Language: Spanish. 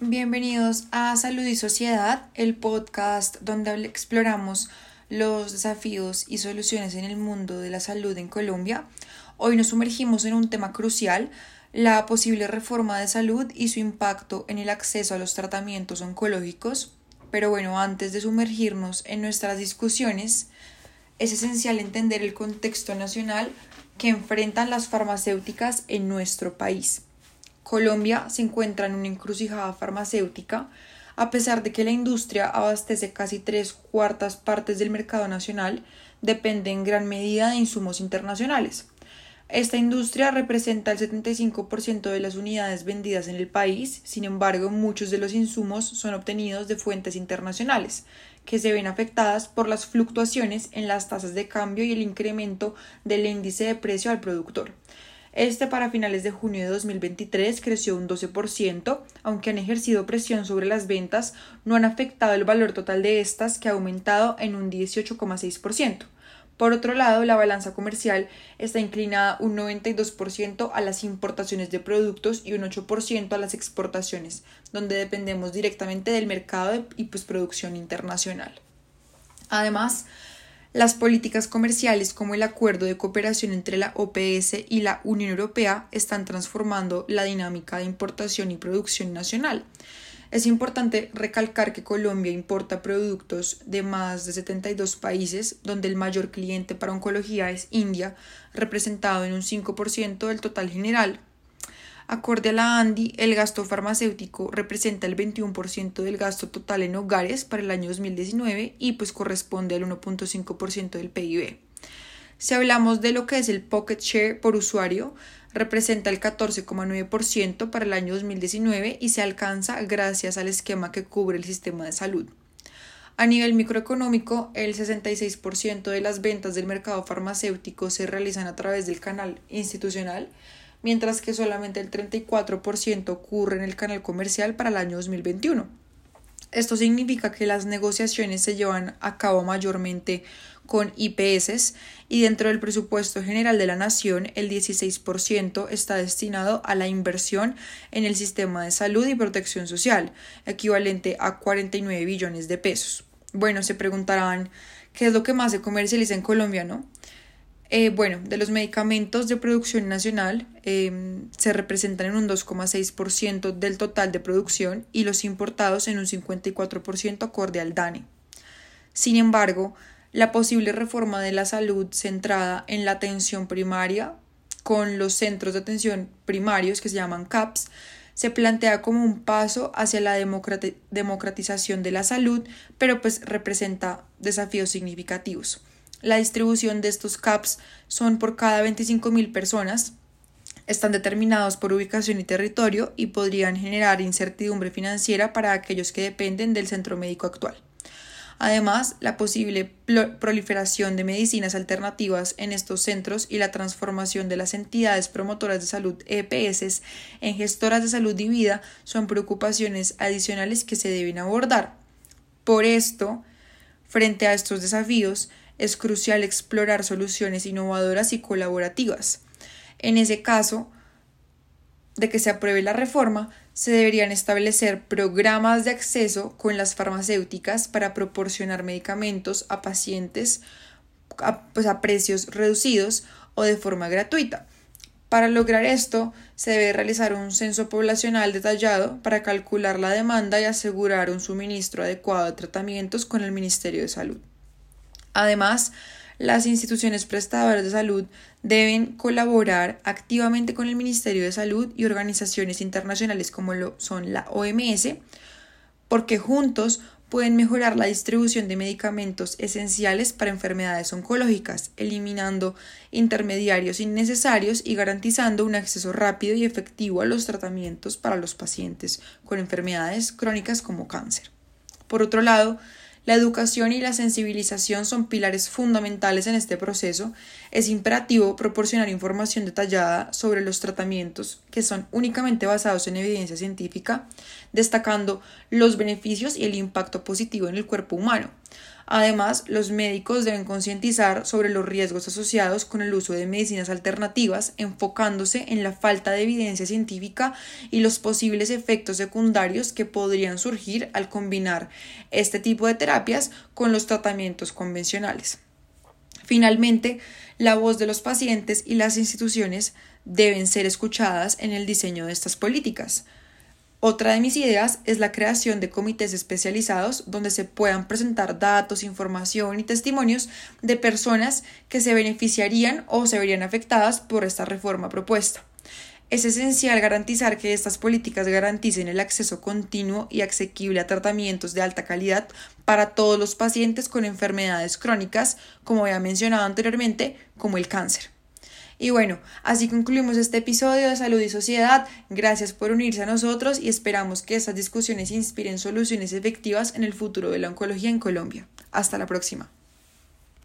Bienvenidos a Salud y Sociedad, el podcast donde exploramos los desafíos y soluciones en el mundo de la salud en Colombia. Hoy nos sumergimos en un tema crucial, la posible reforma de salud y su impacto en el acceso a los tratamientos oncológicos. Pero bueno, antes de sumergirnos en nuestras discusiones, es esencial entender el contexto nacional que enfrentan las farmacéuticas en nuestro país. Colombia se encuentra en una encrucijada farmacéutica, a pesar de que la industria abastece casi tres cuartas partes del mercado nacional, depende en gran medida de insumos internacionales. Esta industria representa el 75% de las unidades vendidas en el país, sin embargo, muchos de los insumos son obtenidos de fuentes internacionales, que se ven afectadas por las fluctuaciones en las tasas de cambio y el incremento del índice de precio al productor. Este para finales de junio de 2023 creció un 12%, aunque han ejercido presión sobre las ventas, no han afectado el valor total de estas, que ha aumentado en un 18,6%. Por otro lado, la balanza comercial está inclinada un 92% a las importaciones de productos y un 8% a las exportaciones, donde dependemos directamente del mercado y pues, producción internacional. Además, las políticas comerciales como el acuerdo de cooperación entre la OPS y la Unión Europea están transformando la dinámica de importación y producción nacional. Es importante recalcar que Colombia importa productos de más de 72 países, donde el mayor cliente para oncología es India, representado en un 5% del total general. Acorde a la ANDI, el gasto farmacéutico representa el 21% del gasto total en hogares para el año 2019 y pues corresponde al 1.5% del PIB. Si hablamos de lo que es el pocket share por usuario, representa el 14,9% para el año 2019 y se alcanza gracias al esquema que cubre el sistema de salud. A nivel microeconómico, el 66% de las ventas del mercado farmacéutico se realizan a través del canal institucional, mientras que solamente el 34% ocurre en el canal comercial para el año 2021. Esto significa que las negociaciones se llevan a cabo mayormente con IPS y dentro del presupuesto general de la nación el 16% está destinado a la inversión en el sistema de salud y protección social, equivalente a 49 billones de pesos. Bueno, se preguntarán qué es lo que más se comercializa en Colombia, ¿no? Eh, bueno, de los medicamentos de producción nacional em, se representan en un 2,6% del total de producción y los importados en un 54% acorde al DANE. Sin embargo, la posible reforma de la salud centrada en la atención primaria con los centros de atención primarios que se llaman CAPS se plantea como un paso hacia la democratización de la salud, pero pues representa desafíos significativos. La distribución de estos CAPS son por cada 25.000 personas, están determinados por ubicación y territorio y podrían generar incertidumbre financiera para aquellos que dependen del centro médico actual. Además, la posible proliferación de medicinas alternativas en estos centros y la transformación de las entidades promotoras de salud EPS en gestoras de salud y vida son preocupaciones adicionales que se deben abordar. Por esto, frente a estos desafíos, es crucial explorar soluciones innovadoras y colaborativas. En ese caso, de que se apruebe la reforma, se deberían establecer programas de acceso con las farmacéuticas para proporcionar medicamentos a pacientes a, pues, a precios reducidos o de forma gratuita. Para lograr esto, se debe realizar un censo poblacional detallado para calcular la demanda y asegurar un suministro adecuado de tratamientos con el Ministerio de Salud. Además, las instituciones prestadoras de salud deben colaborar activamente con el Ministerio de Salud y organizaciones internacionales como lo son la OMS, porque juntos pueden mejorar la distribución de medicamentos esenciales para enfermedades oncológicas, eliminando intermediarios innecesarios y garantizando un acceso rápido y efectivo a los tratamientos para los pacientes con enfermedades crónicas como cáncer. Por otro lado, la educación y la sensibilización son pilares fundamentales en este proceso. Es imperativo proporcionar información detallada sobre los tratamientos que son únicamente basados en evidencia científica, destacando los beneficios y el impacto positivo en el cuerpo humano. Además, los médicos deben concientizar sobre los riesgos asociados con el uso de medicinas alternativas, enfocándose en la falta de evidencia científica y los posibles efectos secundarios que podrían surgir al combinar este tipo de terapias con los tratamientos convencionales. Finalmente, la voz de los pacientes y las instituciones deben ser escuchadas en el diseño de estas políticas. Otra de mis ideas es la creación de comités especializados donde se puedan presentar datos, información y testimonios de personas que se beneficiarían o se verían afectadas por esta reforma propuesta. Es esencial garantizar que estas políticas garanticen el acceso continuo y asequible a tratamientos de alta calidad para todos los pacientes con enfermedades crónicas, como había mencionado anteriormente, como el cáncer. Y bueno, así concluimos este episodio de Salud y Sociedad. Gracias por unirse a nosotros y esperamos que estas discusiones inspiren soluciones efectivas en el futuro de la oncología en Colombia. Hasta la próxima.